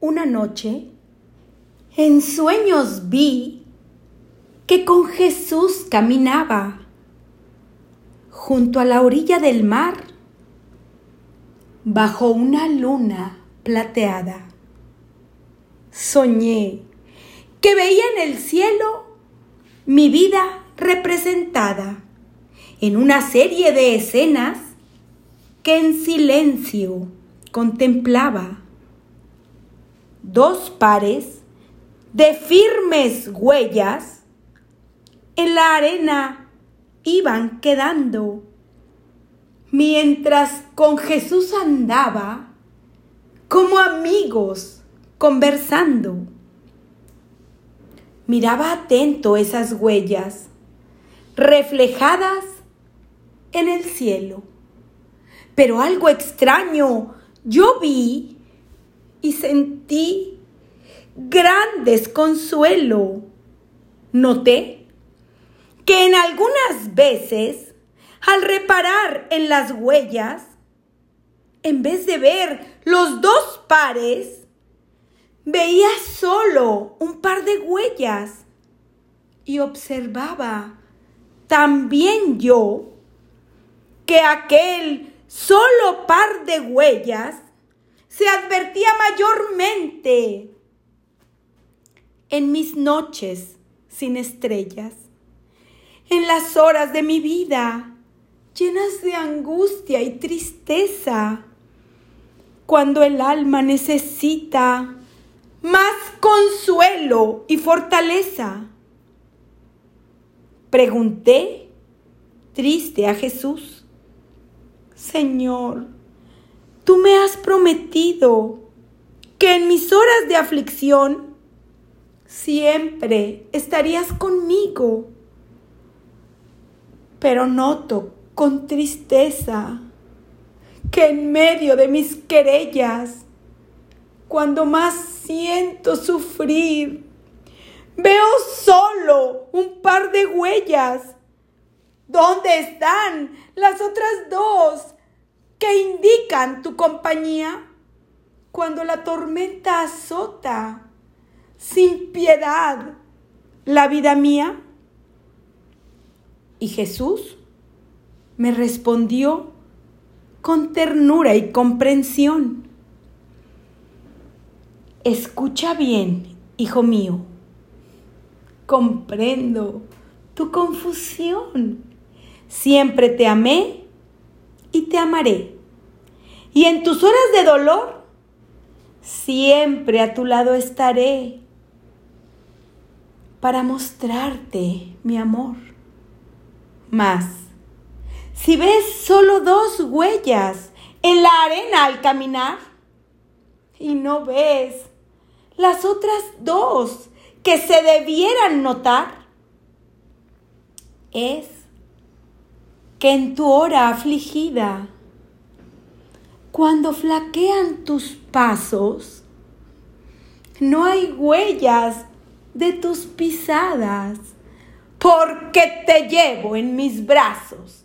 Una noche, en sueños vi que con Jesús caminaba junto a la orilla del mar, bajo una luna plateada. Soñé que veía en el cielo mi vida representada en una serie de escenas que en silencio contemplaba. Dos pares de firmes huellas en la arena iban quedando, mientras con Jesús andaba como amigos conversando. Miraba atento esas huellas reflejadas en el cielo. Pero algo extraño yo vi y sentí gran desconsuelo. Noté que en algunas veces, al reparar en las huellas, en vez de ver los dos pares, veía solo un par de huellas y observaba también yo que aquel solo par de huellas se advertía mayormente en mis noches sin estrellas, en las horas de mi vida llenas de angustia y tristeza, cuando el alma necesita más consuelo y fortaleza. Pregunté triste a Jesús, Señor, tú me has prometido que en mis horas de aflicción siempre estarías conmigo. Pero noto con tristeza que en medio de mis querellas, cuando más siento sufrir, veo solo un par de huellas ¿Dónde están las otras dos indican tu compañía cuando la tormenta azota sin piedad la vida mía? Y Jesús me respondió con ternura y comprensión. Escucha bien, hijo mío. Comprendo tu confusión Siempre te amé y te amaré. Y en tus horas de dolor, siempre a tu lado estaré para mostrarte mi amor. Mas, si ves solo dos huellas en la arena al caminar y no ves las otras dos que se debieran notar, es que en tu hora afligida, cuando flaquean tus pasos, no hay huellas de tus pisadas, porque te llevo en mis brazos